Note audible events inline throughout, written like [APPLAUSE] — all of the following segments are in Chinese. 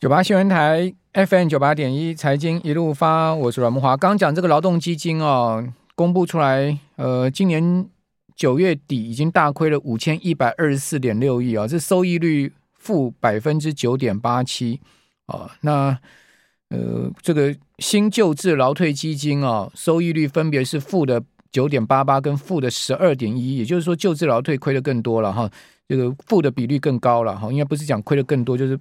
九八新闻台 FM 九八点一财经一路发，我是阮慕华。刚讲这个劳动基金哦，公布出来，呃，今年九月底已经大亏了五千一百二十四点六亿啊，这收益率负百分之九点八七啊。那呃，这个新旧制劳退基金啊，收益率分别是负的九点八八跟负的十二点一，也就是说旧制劳退亏的更多了哈，这个负的比率更高了哈，应该不是讲亏的更多，就是。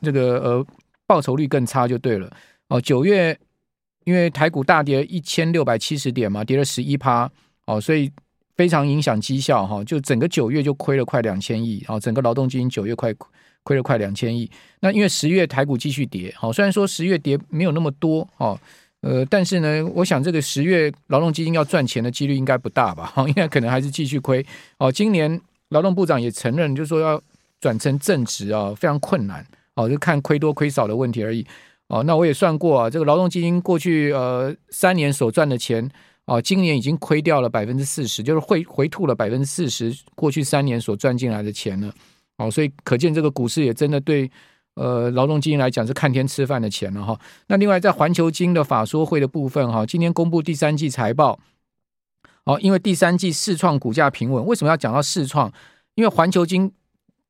这个呃，报酬率更差就对了哦。九月因为台股大跌一千六百七十点嘛，跌了十一趴哦，所以非常影响绩效哈。就整个九月就亏了快两千亿哦，整个劳动基金九月快亏了快两千亿。那因为十月台股继续跌，好，虽然说十月跌没有那么多哦，呃，但是呢，我想这个十月劳动基金要赚钱的几率应该不大吧？哈，应该可能还是继续亏哦。今年劳动部长也承认，就是说要转成正职啊，非常困难。哦，就看亏多亏少的问题而已。哦，那我也算过啊，这个劳动基金过去呃三年所赚的钱，哦，今年已经亏掉了百分之四十，就是回回吐了百分之四十过去三年所赚进来的钱了。哦，所以可见这个股市也真的对呃劳动基金来讲是看天吃饭的钱了哈。那另外在环球金的法说会的部分哈，今天公布第三季财报。哦，因为第三季世创股价平稳，为什么要讲到市创？因为环球金。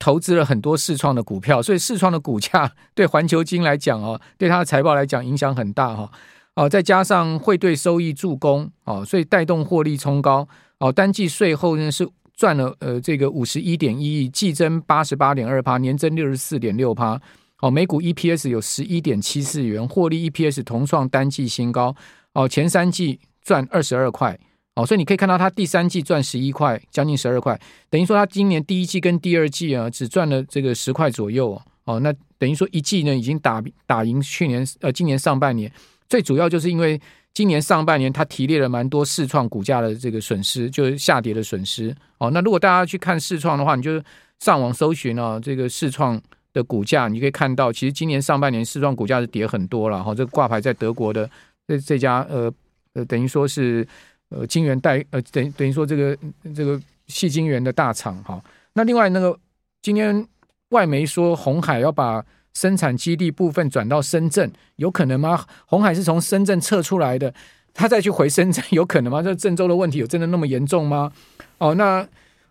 投资了很多世创的股票，所以世创的股价对环球金来讲哦，对它的财报来讲影响很大哈。哦，再加上汇兑收益助攻哦，所以带动获利冲高哦。单季税后呢是赚了呃这个五十一点一亿，季增八十八点二趴，年增六十四点六趴。哦，每股 EPS 有十一点七四元，获利 EPS 同创单季新高。哦，前三季赚二十二块。哦，所以你可以看到，它第三季赚十一块，将近十二块，等于说它今年第一季跟第二季啊，只赚了这个十块左右哦。那等于说一季呢，已经打打赢去年呃今年上半年。最主要就是因为今年上半年它提列了蛮多世创股价的这个损失，就是下跌的损失。哦，那如果大家去看世创的话，你就上网搜寻哦，这个世创的股价，你可以看到，其实今年上半年世创股价是跌很多了。哈，这个挂牌在德国的这这家呃呃，等于说是。呃，晶圆代呃，等等于说这个这个矽晶圆的大厂哈。那另外那个今天外媒说红海要把生产基地部分转到深圳，有可能吗？红海是从深圳撤出来的，他再去回深圳，[LAUGHS] 有可能吗？这郑州的问题有真的那么严重吗？哦，那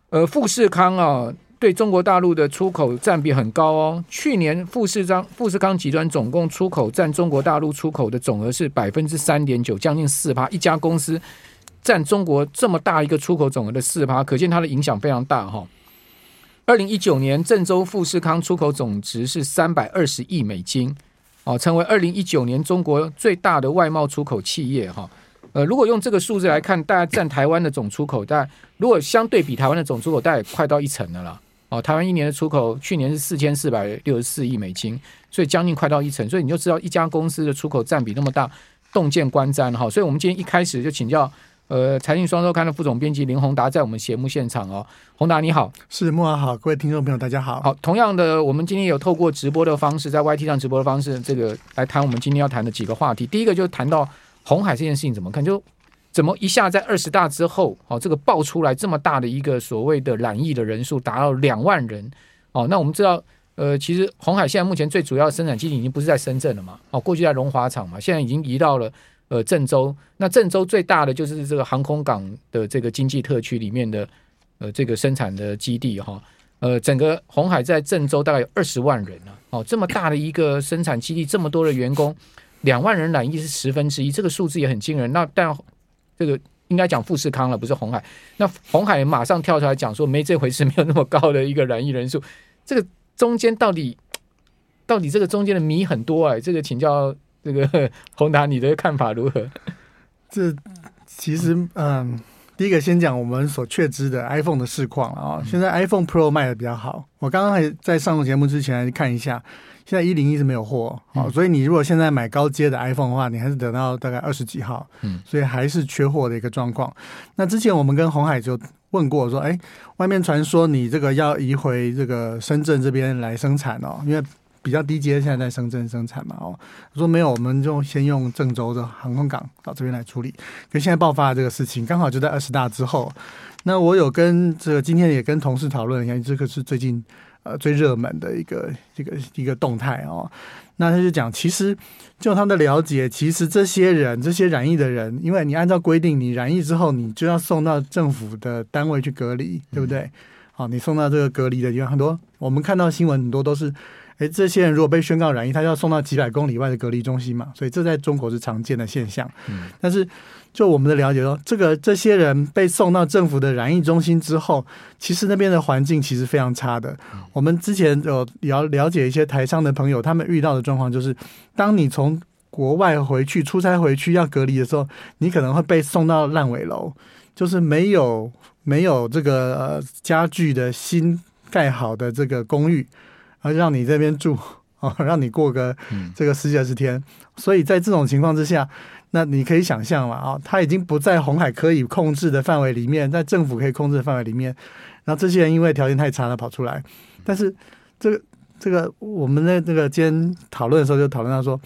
呃富士康啊，对中国大陆的出口占比很高哦。去年富士康富士康集团总共出口占中国大陆出口的总额是百分之三点九，将近四趴，一家公司。占中国这么大一个出口总额的四趴，可见它的影响非常大哈。二零一九年，郑州富士康出口总值是三百二十亿美金，哦，成为二零一九年中国最大的外贸出口企业哈。呃，如果用这个数字来看，大概占台湾的总出口，大如果相对比台湾的总出口，大概快到一成的了。哦，台湾一年的出口去年是四千四百六十四亿美金，所以将近快到一成，所以你就知道一家公司的出口占比那么大，洞见观瞻哈。所以我们今天一开始就请教。呃，财经双周刊的副总编辑林宏达在我们节目现场哦，宏达你好，是慕驊好，各位听众朋友大家好。好，同样的，我们今天有透过直播的方式，在 YT 上直播的方式，这个来谈我们今天要谈的几个话题。第一个就是谈到红海这件事情怎么看，就怎么一下在二十大之后，哦，这个爆出来这么大的一个所谓的染疫的人数达到两万人，哦，那我们知道，呃，其实红海现在目前最主要的生产基地已经不是在深圳了嘛，哦，过去在龙华厂嘛，现在已经移到了。呃，郑州，那郑州最大的就是这个航空港的这个经济特区里面的呃这个生产的基地哈，呃，整个红海在郑州大概有二十万人呢，哦，这么大的一个生产基地，这么多的员工，两万人染疫是十分之一，这个数字也很惊人。那但这个应该讲富士康了，不是红海。那红海马上跳出来讲说没这回事，没有那么高的一个染疫人数，这个中间到底到底这个中间的谜很多哎，这个请教。这个 [LAUGHS] 宏达，你的看法如何？[LAUGHS] 这其实，嗯，第一个先讲我们所确知的 iPhone 的市况啊。现在 iPhone Pro 卖的比较好。我刚刚还在上节目之前来看一下，现在一零一是没有货，好，所以你如果现在买高阶的 iPhone 的话，你还是等到大概二十几号，嗯，所以还是缺货的一个状况。那之前我们跟红海就问过说，哎，外面传说你这个要移回这个深圳这边来生产哦，因为。比较低阶，现在在深圳生产嘛？哦，说没有，我们就先用郑州的航空港到这边来处理。可现在爆发了这个事情，刚好就在二十大之后。那我有跟这个今天也跟同事讨论一下，这个是最近呃最热门的一个一个一个动态哦。那他就讲，其实就他的了解，其实这些人这些染疫的人，因为你按照规定，你染疫之后，你就要送到政府的单位去隔离，对不对？好，你送到这个隔离的地方，很多我们看到新闻很多都是。诶，这些人如果被宣告染疫，他就要送到几百公里外的隔离中心嘛，所以这在中国是常见的现象。嗯，但是就我们的了解说，这个这些人被送到政府的染疫中心之后，其实那边的环境其实非常差的。我们之前有了了解一些台商的朋友，他们遇到的状况就是，当你从国外回去出差回去要隔离的时候，你可能会被送到烂尾楼，就是没有没有这个呃家具的新盖好的这个公寓。而让你这边住啊，让你过个这个十几二十天，所以在这种情况之下，那你可以想象嘛啊，他已经不在红海可以控制的范围里面，在政府可以控制的范围里面，然后这些人因为条件太差了跑出来，但是这个这个我们在这个今天讨论的时候就讨论到说，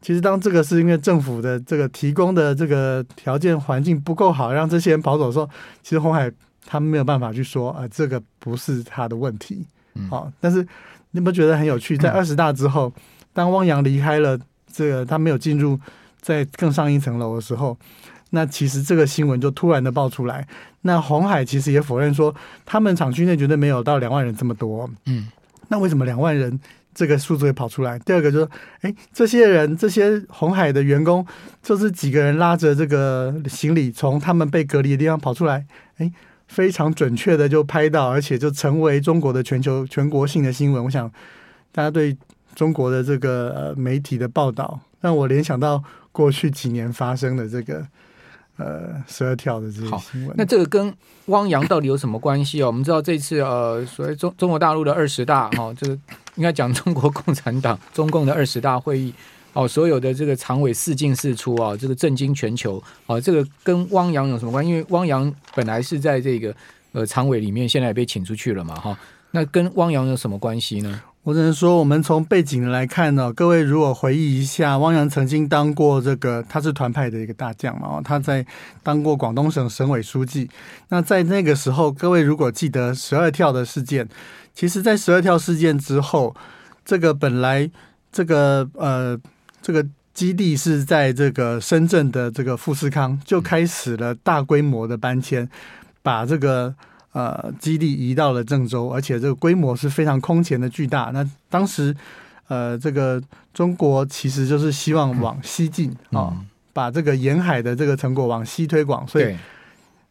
其实当这个是因为政府的这个提供的这个条件环境不够好，让这些人跑走的时候，其实红海他们没有办法去说啊，这个不是他的问题，好，但是。你不觉得很有趣？在二十大之后，当汪洋离开了这个，他没有进入在更上一层楼的时候，那其实这个新闻就突然的爆出来。那红海其实也否认说，他们厂区内绝对没有到两万人这么多。嗯，那为什么两万人这个数字会跑出来？第二个就是，哎，这些人，这些红海的员工，就是几个人拉着这个行李从他们被隔离的地方跑出来，哎。非常准确的就拍到，而且就成为中国的全球全国性的新闻。我想大家对中国的这个呃媒体的报道，让我联想到过去几年发生的这个呃十二跳的这些新闻。那这个跟汪洋到底有什么关系哦？我们知道这次呃，所谓中中国大陆的二十大哈、哦，这个应该讲中国共产党中共的二十大会议。哦，所有的这个常委四进四出啊，这个震惊全球。哦，这个跟汪洋有什么关系？因为汪洋本来是在这个呃常委里面，现在也被请出去了嘛，哈。那跟汪洋有什么关系呢？我只能说，我们从背景来看呢，各位如果回忆一下，汪洋曾经当过这个，他是团派的一个大将嘛，他在当过广东省省委书记。那在那个时候，各位如果记得十二跳的事件，其实，在十二跳事件之后，这个本来这个呃。这个基地是在这个深圳的这个富士康，就开始了大规模的搬迁，把这个呃基地移到了郑州，而且这个规模是非常空前的巨大。那当时呃，这个中国其实就是希望往西进啊、哦，把这个沿海的这个成果往西推广。所以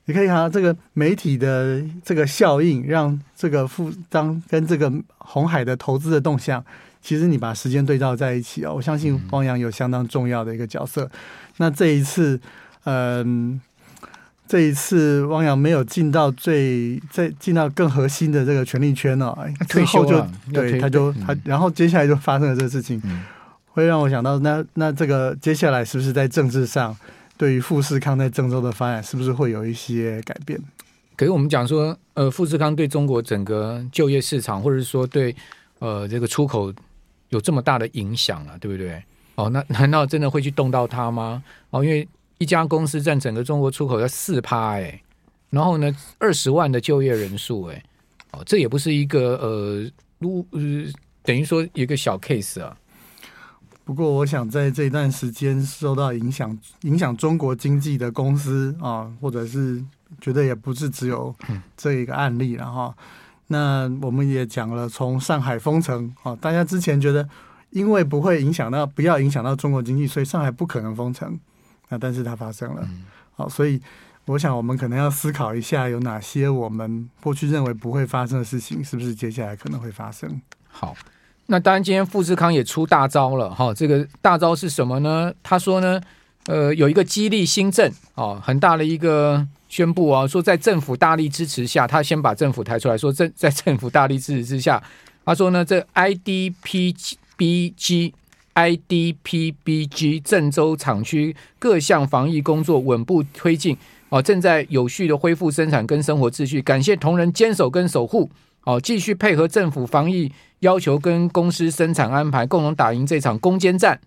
你可以看到这个媒体的这个效应，让这个富当跟这个红海的投资的动向。其实你把时间对照在一起啊，我相信汪洋有相当重要的一个角色。嗯、那这一次，嗯、呃，这一次汪洋没有进到最在进到更核心的这个权力圈哦，退休就对他就他，然后接下来就发生了这个事情，嗯、会让我想到那那这个接下来是不是在政治上对于富士康在郑州的发展是不是会有一些改变？可是我们讲说，呃，富士康对中国整个就业市场，或者是说对呃这个出口。有这么大的影响啊，对不对？哦，那 [LAUGHS] 难道真的会去动到它吗？哦，因为一家公司占整个中国出口要四趴哎，然后呢，二十万的就业人数哎，哦，这也不是一个呃，如呃，等于说一个小 case 啊。不过，我想在这一段时间受到影响、影响中国经济的公司啊，或者是觉得也不是只有这一个案例了哈。嗯那我们也讲了，从上海封城啊，大家之前觉得因为不会影响到，不要影响到中国经济，所以上海不可能封城。那但是它发生了，好，所以我想我们可能要思考一下，有哪些我们过去认为不会发生的事情，是不是接下来可能会发生？好，那当然今天富士康也出大招了哈，这个大招是什么呢？他说呢，呃，有一个激励新政啊，很大的一个。宣布啊，说在政府大力支持下，他先把政府抬出来说，政在政府大力支持之下，他说呢，这 IDPBG IDPBG 郑州厂区各项防疫工作稳步推进，哦，正在有序的恢复生产跟生活秩序，感谢同仁坚守跟守护，哦，继续配合政府防疫要求跟公司生产安排，共同打赢这场攻坚战。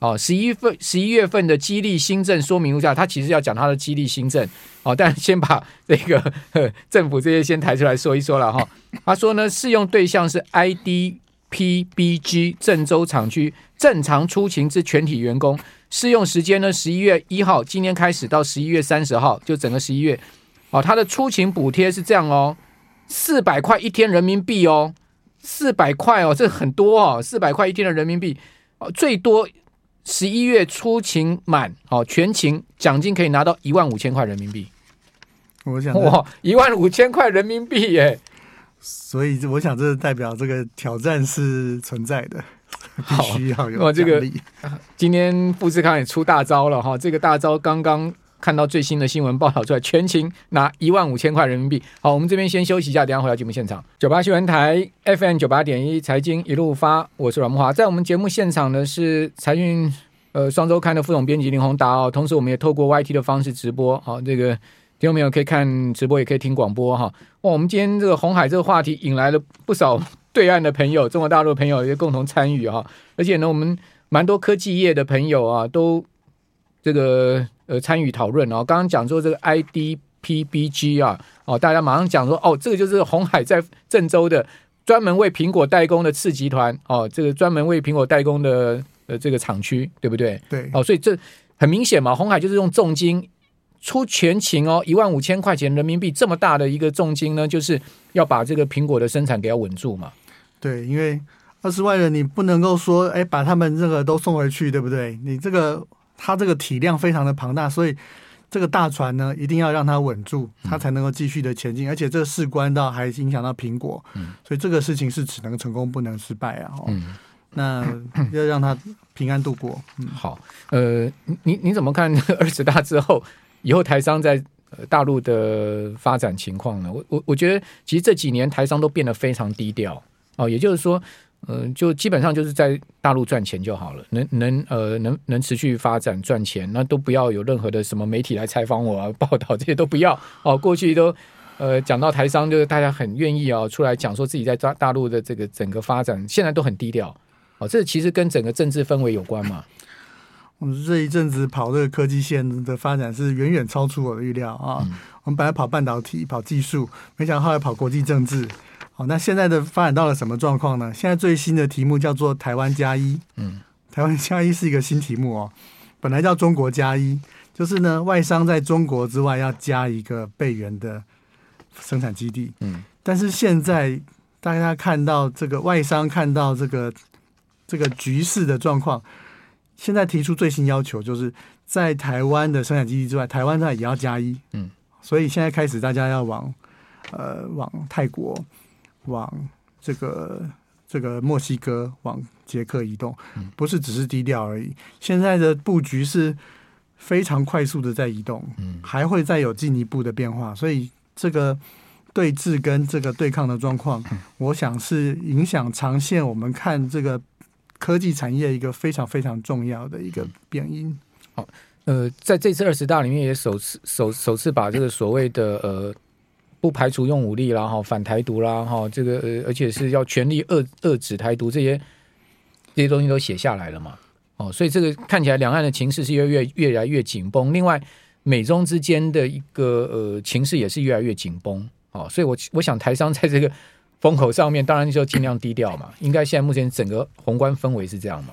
哦，十一份十一月份的激励新政说明如下，他其实要讲他的激励新政哦，[LAUGHS] 但先把这个 [LAUGHS] 政府这些先抬出来说一说了哈。他说呢，适用对象是 IDPBG 郑州厂区正常出勤之全体员工，适用时间呢，十一月一号今天开始到十一月三十号，就整个十一月哦。他的出勤补贴是这样哦，四百块一天人民币哦，四百块哦，这很多哦，四百块一天的人民币哦，最多。十一月出勤满，好全勤奖金可以拿到一万五千块人民币。我想哇，一万五千块人民币耶！所以我想，这代表这个挑战是存在的，[LAUGHS] 必须要有。哇，这个今天富士康也出大招了哈，这个大招刚刚。看到最新的新闻报道出来，全勤拿一万五千块人民币。好，我们这边先休息一下，等下回到节目现场。九八新闻台 FM 九八点一财经一路发，我是阮木华。在我们节目现场的是财讯呃双周刊的副总编辑林宏达哦，同时我们也透过 YT 的方式直播。好，这个听众朋友可以看直播，也可以听广播哈。哇，我们今天这个红海这个话题引来了不少对岸的朋友、中国大陆的朋友也共同参与哈。而且呢，我们蛮多科技业的朋友啊，都这个。呃，参与讨论哦，刚刚讲说这个 IDPBG 啊，哦，大家马上讲说，哦，这个就是红海在郑州的专门为苹果代工的次集团，哦，这个专门为苹果代工的呃这个厂区，对不对？对，哦，所以这很明显嘛，红海就是用重金出全勤哦，一万五千块钱人民币这么大的一个重金呢，就是要把这个苹果的生产给要稳住嘛。对，因为二十万人你不能够说，哎，把他们这个都送回去，对不对？你这个。它这个体量非常的庞大，所以这个大船呢，一定要让它稳住，它才能够继续的前进。嗯、而且这事关到还影响到苹果，嗯、所以这个事情是只能成功不能失败啊！嗯，那要让它平安度过。嗯，好，呃，你你怎么看 [LAUGHS] 二十大之后以后台商在大陆的发展情况呢？我我我觉得其实这几年台商都变得非常低调哦，也就是说。嗯、就基本上就是在大陆赚钱就好了，能能呃能能持续发展赚钱，那都不要有任何的什么媒体来采访我啊，报道这些都不要 [LAUGHS] 哦。过去都呃讲到台商，就是大家很愿意啊、哦、出来讲说自己在大大陆的这个整个发展，现在都很低调哦。这其实跟整个政治氛围有关嘛。我们这一阵子跑这个科技线的发展是远远超出我的预料啊。嗯、我们本来跑半导体、跑技术，没想到后来跑国际政治。好，那现在的发展到了什么状况呢？现在最新的题目叫做“台湾加一”。嗯，台湾加一是一个新题目哦。本来叫“中国加一”，就是呢，外商在中国之外要加一个备援的生产基地。嗯，但是现在大家看到这个外商看到这个这个局势的状况，现在提出最新要求，就是在台湾的生产基地之外，台湾那也要加一。嗯，所以现在开始大家要往呃往泰国。往这个这个墨西哥、往捷克移动，不是只是低调而已。现在的布局是非常快速的在移动，嗯还会再有进一步的变化。所以这个对峙跟这个对抗的状况，我想是影响长线。我们看这个科技产业一个非常非常重要的一个变因。好，呃，在这次二十大里面也首次首首次把这个所谓的呃。不排除用武力啦，哈，反台独啦，哈，这个呃，而且是要全力遏遏止台独，这些这些东西都写下来了嘛，哦，所以这个看起来两岸的情势是越越越来越紧绷。另外，美中之间的一个呃情势也是越来越紧绷，哦，所以我我想台商在这个风口上面，当然就尽量低调嘛。应该现在目前整个宏观氛围是这样嘛？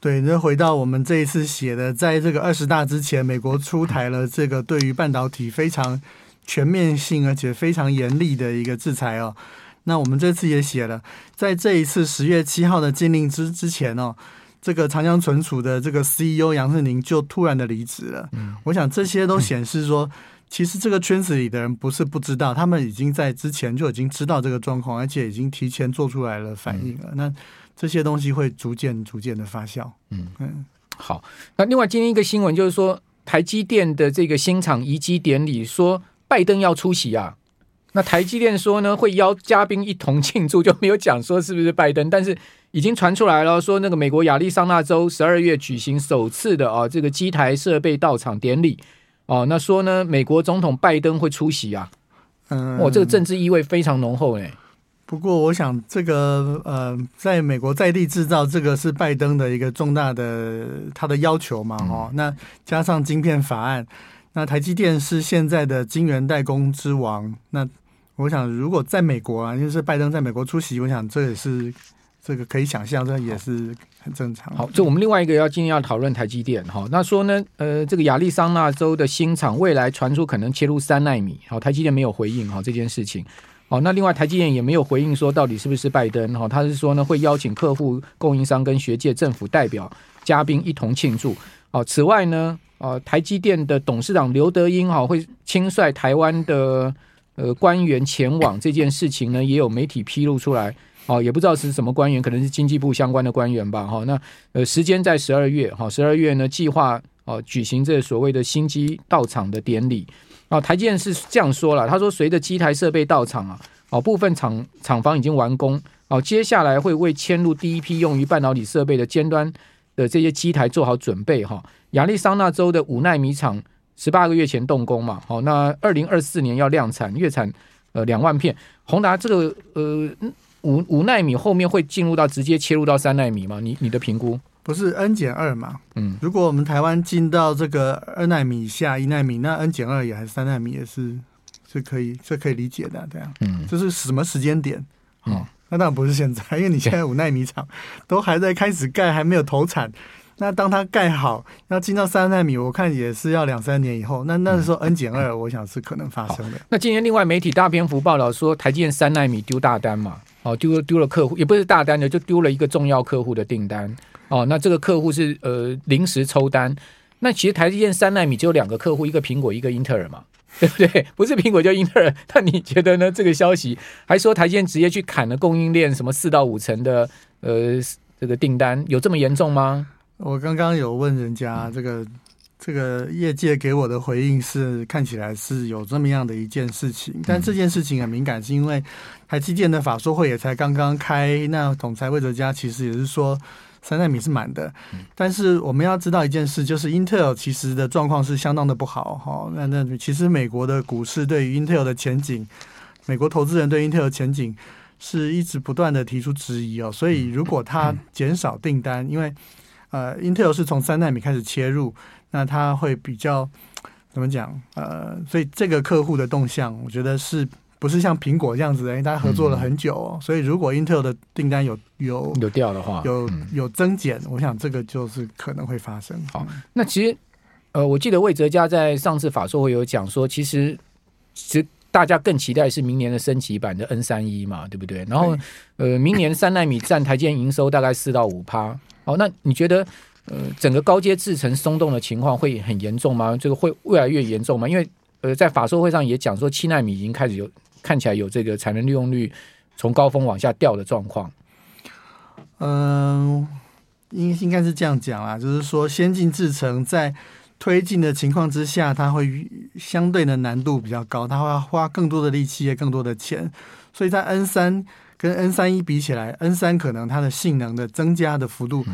对，那回到我们这一次写的，在这个二十大之前，美国出台了这个对于半导体非常。全面性而且非常严厉的一个制裁哦，那我们这次也写了，在这一次十月七号的禁令之之前哦，这个长江存储的这个 CEO 杨振宁就突然的离职了。嗯，我想这些都显示说，其实这个圈子里的人不是不知道，他们已经在之前就已经知道这个状况，而且已经提前做出来了反应了。那这些东西会逐渐逐渐的发酵。嗯嗯，好。那另外今天一个新闻就是说，台积电的这个新厂移机典礼说。拜登要出席啊，那台积电说呢，会邀嘉宾一同庆祝，就没有讲说是不是拜登，但是已经传出来了，说那个美国亚利桑那州十二月举行首次的啊这个机台设备到场典礼哦，那说呢美国总统拜登会出席啊，嗯，哇，这个政治意味非常浓厚哎。不过，我想这个呃，在美国在地制造，这个是拜登的一个重大的他的要求嘛，哦，那加上晶片法案，那台积电是现在的晶圆代工之王。那我想，如果在美国啊，就是拜登在美国出席，我想这也是这个可以想象，这也是很正常。好，这我们另外一个要今天要讨论台积电哈，那说呢，呃，这个亚利桑那州的新厂未来传出可能切入三纳米，好，台积电没有回应哈这件事情。好，那另外台积电也没有回应说到底是不是拜登哈，他是说呢会邀请客户、供应商跟学界、政府代表、嘉宾一同庆祝。哦，此外呢，呃，台积电的董事长刘德英哈会亲率台湾的呃官员前往这件事情呢，也有媒体披露出来。哦，也不知道是什么官员，可能是经济部相关的官员吧。哈，那呃时间在十二月，哈，十二月呢计划哦举行这所谓的新机到场的典礼。哦，台积电是这样说了，他说随着机台设备到场啊，哦，部分厂厂房已经完工，哦，接下来会为迁入第一批用于半导体设备的尖端的这些机台做好准备哈。亚利桑那州的五奈米厂十八个月前动工嘛，好，那二零二四年要量产，月产呃两万片。宏达这个呃五五奈米后面会进入到直接切入到三奈米吗？你你的评估？不是 N 减二嘛？嗯，如果我们台湾进到这个二奈米以下一奈米，那 N 减二也还是三奈米也是是可以是可以理解的，对啊。嗯，这是什么时间点？好、嗯，那当然不是现在，因为你现在五奈米厂都还在开始盖，还没有投产。那当它盖好要进到三纳米，我看也是要两三年以后。那那时候 N 减二，我想是可能发生的。那今天另外媒体大篇幅报道说，台积电三纳米丢大单嘛？哦，丢了丢了客户，也不是大单的，就丢了一个重要客户的订单。哦，那这个客户是呃临时抽单，那其实台积电三纳米只有两个客户，一个苹果，一个英特尔嘛，[LAUGHS] 对不对？不是苹果就英特尔，那你觉得呢？这个消息还说台积电直接去砍了供应链什么四到五成的呃这个订单，有这么严重吗？我刚刚有问人家，这个这个业界给我的回应是看起来是有这么样的一件事情，但这件事情很敏感，是因为台积电的法说会也才刚刚开，那总裁魏哲家其实也是说。三纳米是满的，但是我们要知道一件事，就是 Intel 其实的状况是相当的不好哈。那那其实美国的股市对于 Intel 的前景，美国投资人对 Intel 的前景是一直不断的提出质疑哦。所以如果它减少订单，因为呃 Intel 是从三纳米开始切入，那它会比较怎么讲？呃，所以这个客户的动向，我觉得是。不是像苹果这样子的，因为大家合作了很久，哦，嗯、所以如果 Intel 的订单有有有掉的话，有有增减，嗯、我想这个就是可能会发生。好，那其实呃，我记得魏哲家在上次法说会有讲说，其实其实大家更期待是明年的升级版的 N 三一嘛，对不对？然后呃，明年三纳米占台积电营收大概四到五趴。哦，那你觉得呃，整个高阶制程松动的情况会很严重吗？这个会越来越严重吗？因为呃，在法说会上也讲说，七纳米已经开始有。看起来有这个产能利用率从高峰往下掉的状况。嗯，应应该是这样讲啦，就是说先进制程在推进的情况之下，它会相对的难度比较高，它会要花更多的力气也更多的钱，所以在 N 三跟 N 三一比起来，N 三可能它的性能的增加的幅度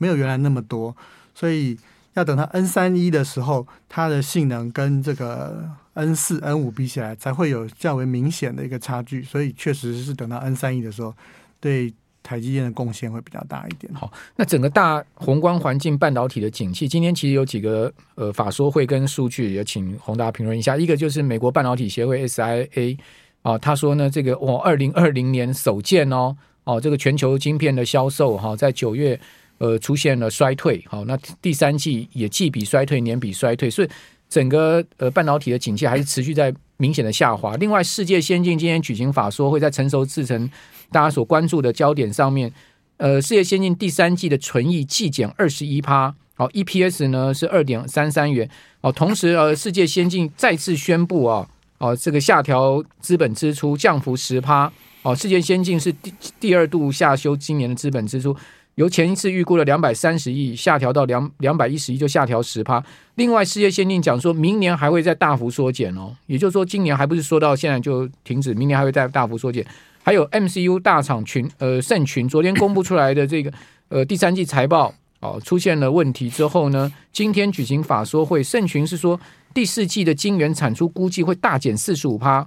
没有原来那么多，所以要等到 N 三一的时候，它的性能跟这个。N 四、N 五比起来，才会有较为明显的一个差距，所以确实是等到 N 三一的时候，对台积电的贡献会比较大一点。好，那整个大宏观环境半导体的景气，今天其实有几个呃法说会跟数据，也请宏达评论一下。一个就是美国半导体协会 SIA 啊，他说呢，这个我，二零二零年首见哦，哦，这个全球晶片的销售哈，在九月呃出现了衰退，好，那第三季也季比衰退，年比衰退，所以。整个呃半导体的景气还是持续在明显的下滑。另外，世界先进今天举行法说会，在成熟制程大家所关注的焦点上面，呃，世界先进第三季的纯益季减二十一趴，好，EPS 呢是二点三三元，哦，同时呃，世界先进再次宣布啊，哦，这个下调资本支出降幅十趴，哦，世界先进是第第二度下修今年的资本支出。由前一次预估的两百三十亿下调到两两百一十亿，就下调十趴。另外，世界先进讲说明年还会再大幅缩减哦，也就是说，今年还不是说到现在就停止，明年还会再大幅缩减。还有 MCU 大厂群呃盛群昨天公布出来的这个 [COUGHS] 呃第三季财报哦出现了问题之后呢，今天举行法说会，盛群是说第四季的晶圆产出估计会大减四十五趴。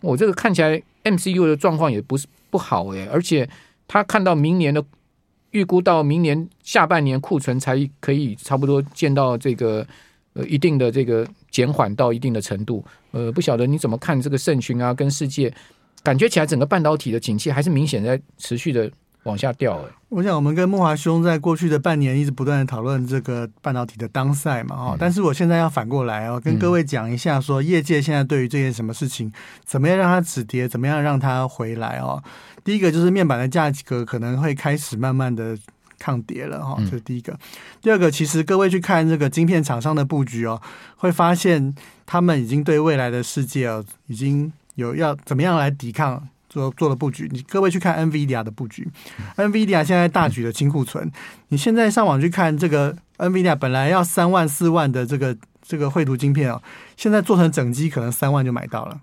我、哦、这个看起来 MCU 的状况也不是不好诶、而且他看到明年的预估到明年下半年库存才可以差不多见到这个呃一定的这个减缓到一定的程度，呃，不晓得你怎么看这个盛群啊，跟世界感觉起来整个半导体的景气还是明显在持续的。往下掉哎、欸！我想我们跟慕驊兄在过去的半年一直不断的讨论这个半导体的当赛嘛哈，但是我现在要反过来哦，跟各位讲一下说，业界现在对于这件什么事情，怎么样让它止跌，怎么样让它回来哦。第一个就是面板的价格可能会开始慢慢的抗跌了哈，这是第一个。第二个，其实各位去看这个晶片厂商的布局哦，会发现他们已经对未来的世界哦，已经有要怎么样来抵抗。做做了布局，你各位去看 NVIDIA 的布局，NVIDIA 现在大举的清库存。你现在上网去看这个 NVIDIA 本来要三万四万的这个这个绘图晶片哦，现在做成整机可能三万就买到了。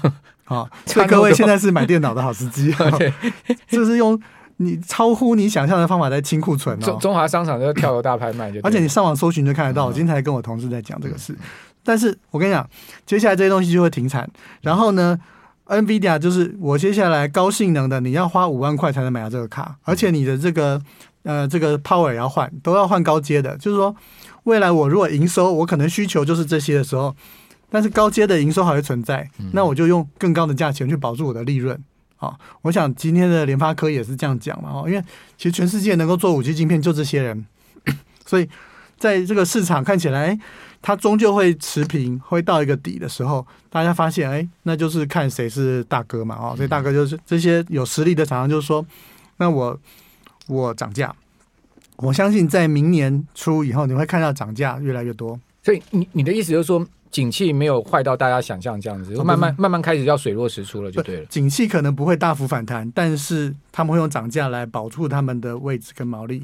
[LAUGHS] 好，所以各位现在是买电脑的好时机，[LAUGHS] [LAUGHS] 这是用你超乎你想象的方法在清库存哦。中中华商场就跳楼大拍卖就，而且你上网搜寻就看得到。我今天才跟我同事在讲这个事，但是我跟你讲，接下来这些东西就会停产，然后呢？NVIDIA 就是我接下来高性能的，你要花五万块才能买到这个卡，而且你的这个呃这个 Power 也要换，都要换高阶的。就是说，未来我如果营收我可能需求就是这些的时候，但是高阶的营收还会存在，那我就用更高的价钱去保住我的利润。好，我想今天的联发科也是这样讲嘛，哦，因为其实全世界能够做五 G 晶片就这些人，[COUGHS] 所以在这个市场看起来。它终究会持平，会到一个底的时候，大家发现，哎，那就是看谁是大哥嘛，哦，所以大哥就是这些有实力的厂商，就是说，那我我涨价，我相信在明年初以后，你会看到涨价越来越多。所以你你的意思就是说，景气没有坏到大家想象这样子，慢慢慢慢开始要水落石出了，就对了。景气可能不会大幅反弹，但是他们会用涨价来保住他们的位置跟毛利。